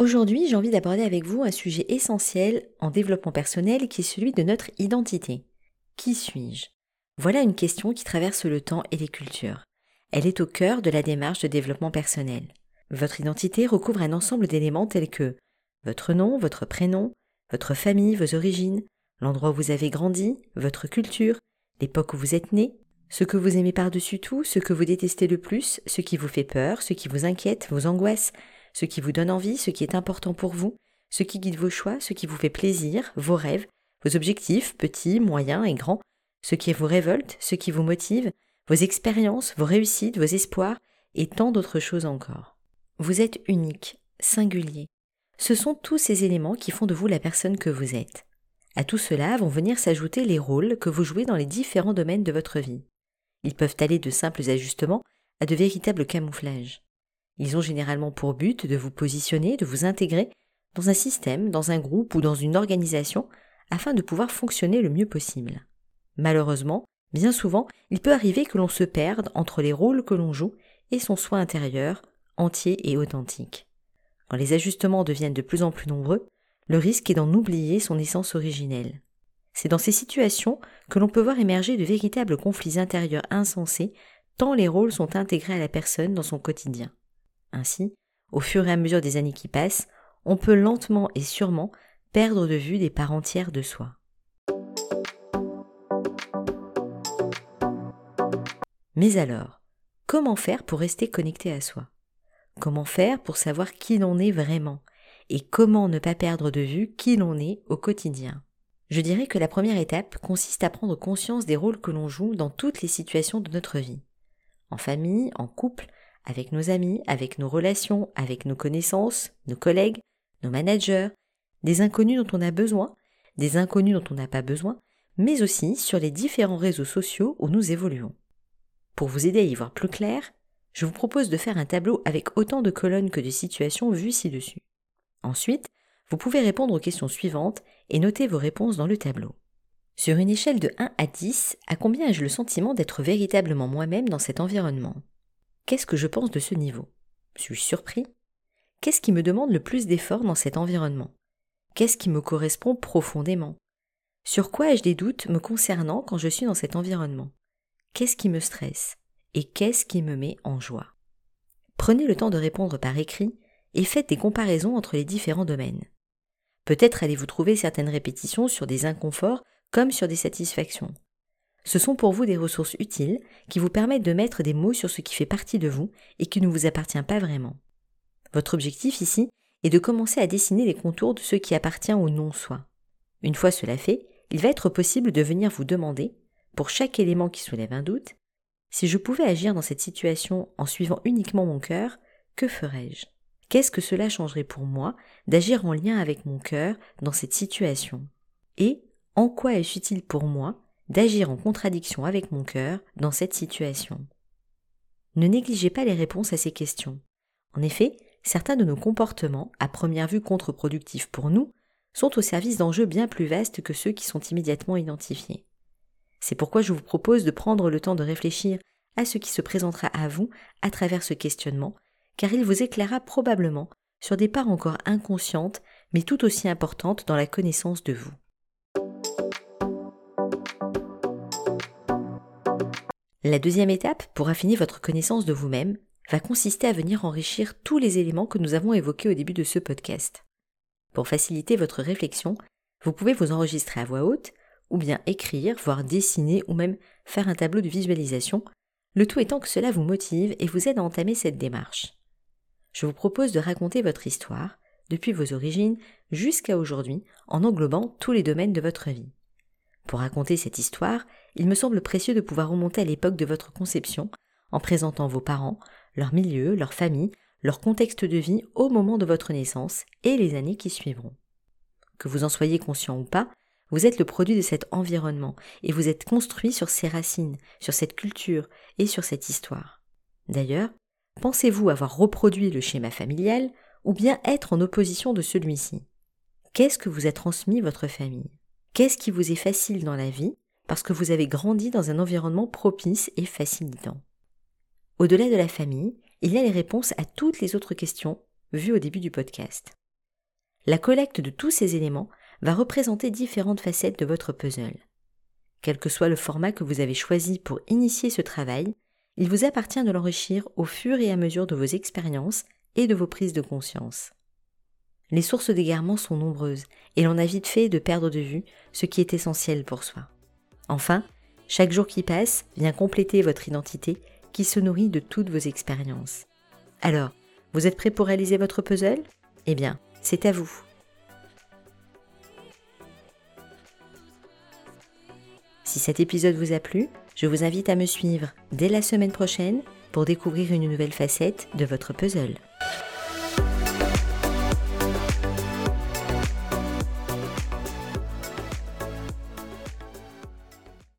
Aujourd'hui, j'ai envie d'aborder avec vous un sujet essentiel en développement personnel qui est celui de notre identité. Qui suis-je? Voilà une question qui traverse le temps et les cultures. Elle est au cœur de la démarche de développement personnel. Votre identité recouvre un ensemble d'éléments tels que votre nom, votre prénom, votre famille, vos origines, l'endroit où vous avez grandi, votre culture, l'époque où vous êtes né, ce que vous aimez par-dessus tout, ce que vous détestez le plus, ce qui vous fait peur, ce qui vous inquiète, vos angoisses, ce qui vous donne envie, ce qui est important pour vous, ce qui guide vos choix, ce qui vous fait plaisir, vos rêves, vos objectifs, petits, moyens et grands, ce qui vous révolte, ce qui vous motive, vos expériences, vos réussites, vos espoirs, et tant d'autres choses encore. Vous êtes unique, singulier. Ce sont tous ces éléments qui font de vous la personne que vous êtes. À tout cela vont venir s'ajouter les rôles que vous jouez dans les différents domaines de votre vie. Ils peuvent aller de simples ajustements à de véritables camouflages. Ils ont généralement pour but de vous positionner, de vous intégrer dans un système, dans un groupe ou dans une organisation afin de pouvoir fonctionner le mieux possible. Malheureusement, bien souvent, il peut arriver que l'on se perde entre les rôles que l'on joue et son soi intérieur, entier et authentique. Quand les ajustements deviennent de plus en plus nombreux, le risque est d'en oublier son essence originelle. C'est dans ces situations que l'on peut voir émerger de véritables conflits intérieurs insensés, tant les rôles sont intégrés à la personne dans son quotidien. Ainsi, au fur et à mesure des années qui passent, on peut lentement et sûrement perdre de vue des parts entières de soi. Mais alors, comment faire pour rester connecté à soi? Comment faire pour savoir qui l'on est vraiment? Et comment ne pas perdre de vue qui l'on est au quotidien? Je dirais que la première étape consiste à prendre conscience des rôles que l'on joue dans toutes les situations de notre vie. En famille, en couple, avec nos amis, avec nos relations, avec nos connaissances, nos collègues, nos managers, des inconnus dont on a besoin, des inconnus dont on n'a pas besoin, mais aussi sur les différents réseaux sociaux où nous évoluons. Pour vous aider à y voir plus clair, je vous propose de faire un tableau avec autant de colonnes que de situations vues ci-dessus. Ensuite, vous pouvez répondre aux questions suivantes et noter vos réponses dans le tableau. Sur une échelle de 1 à 10, à combien ai-je le sentiment d'être véritablement moi-même dans cet environnement? Qu'est-ce que je pense de ce niveau? Suis-je surpris. Qu'est-ce qui me demande le plus d'efforts dans cet environnement? Qu'est-ce qui me correspond profondément? Sur quoi ai-je des doutes me concernant quand je suis dans cet environnement? Qu'est-ce qui me stresse? Et qu'est-ce qui me met en joie? Prenez le temps de répondre par écrit et faites des comparaisons entre les différents domaines. Peut-être allez-vous trouver certaines répétitions sur des inconforts comme sur des satisfactions. Ce sont pour vous des ressources utiles qui vous permettent de mettre des mots sur ce qui fait partie de vous et qui ne vous appartient pas vraiment. Votre objectif ici est de commencer à dessiner les contours de ce qui appartient au non-soi. Une fois cela fait, il va être possible de venir vous demander, pour chaque élément qui soulève un doute, si je pouvais agir dans cette situation en suivant uniquement mon cœur, que ferais-je? Qu'est-ce que cela changerait pour moi d'agir en lien avec mon cœur dans cette situation? Et en quoi est-ce utile pour moi d'agir en contradiction avec mon cœur dans cette situation. Ne négligez pas les réponses à ces questions. En effet, certains de nos comportements, à première vue contre-productifs pour nous, sont au service d'enjeux bien plus vastes que ceux qui sont immédiatement identifiés. C'est pourquoi je vous propose de prendre le temps de réfléchir à ce qui se présentera à vous à travers ce questionnement, car il vous éclairera probablement sur des parts encore inconscientes, mais tout aussi importantes dans la connaissance de vous. La deuxième étape, pour affiner votre connaissance de vous-même, va consister à venir enrichir tous les éléments que nous avons évoqués au début de ce podcast. Pour faciliter votre réflexion, vous pouvez vous enregistrer à voix haute, ou bien écrire, voire dessiner, ou même faire un tableau de visualisation, le tout étant que cela vous motive et vous aide à entamer cette démarche. Je vous propose de raconter votre histoire, depuis vos origines jusqu'à aujourd'hui, en englobant tous les domaines de votre vie. Pour raconter cette histoire, il me semble précieux de pouvoir remonter à l'époque de votre conception, en présentant vos parents, leur milieu, leur famille, leur contexte de vie au moment de votre naissance et les années qui suivront. que vous en soyez conscient ou pas, vous êtes le produit de cet environnement et vous êtes construit sur ces racines, sur cette culture et sur cette histoire. D'ailleurs, pensez-vous avoir reproduit le schéma familial ou bien être en opposition de celui-ci? Qu'est-ce que vous a transmis votre famille? Qu'est-ce qui vous est facile dans la vie parce que vous avez grandi dans un environnement propice et facilitant? Au-delà de la famille, il y a les réponses à toutes les autres questions vues au début du podcast. La collecte de tous ces éléments va représenter différentes facettes de votre puzzle. Quel que soit le format que vous avez choisi pour initier ce travail, il vous appartient de l'enrichir au fur et à mesure de vos expériences et de vos prises de conscience. Les sources d'égarement sont nombreuses et l'on a vite fait de perdre de vue ce qui est essentiel pour soi. Enfin, chaque jour qui passe vient compléter votre identité qui se nourrit de toutes vos expériences. Alors, vous êtes prêt pour réaliser votre puzzle? Eh bien, c'est à vous. Si cet épisode vous a plu, je vous invite à me suivre dès la semaine prochaine pour découvrir une nouvelle facette de votre puzzle.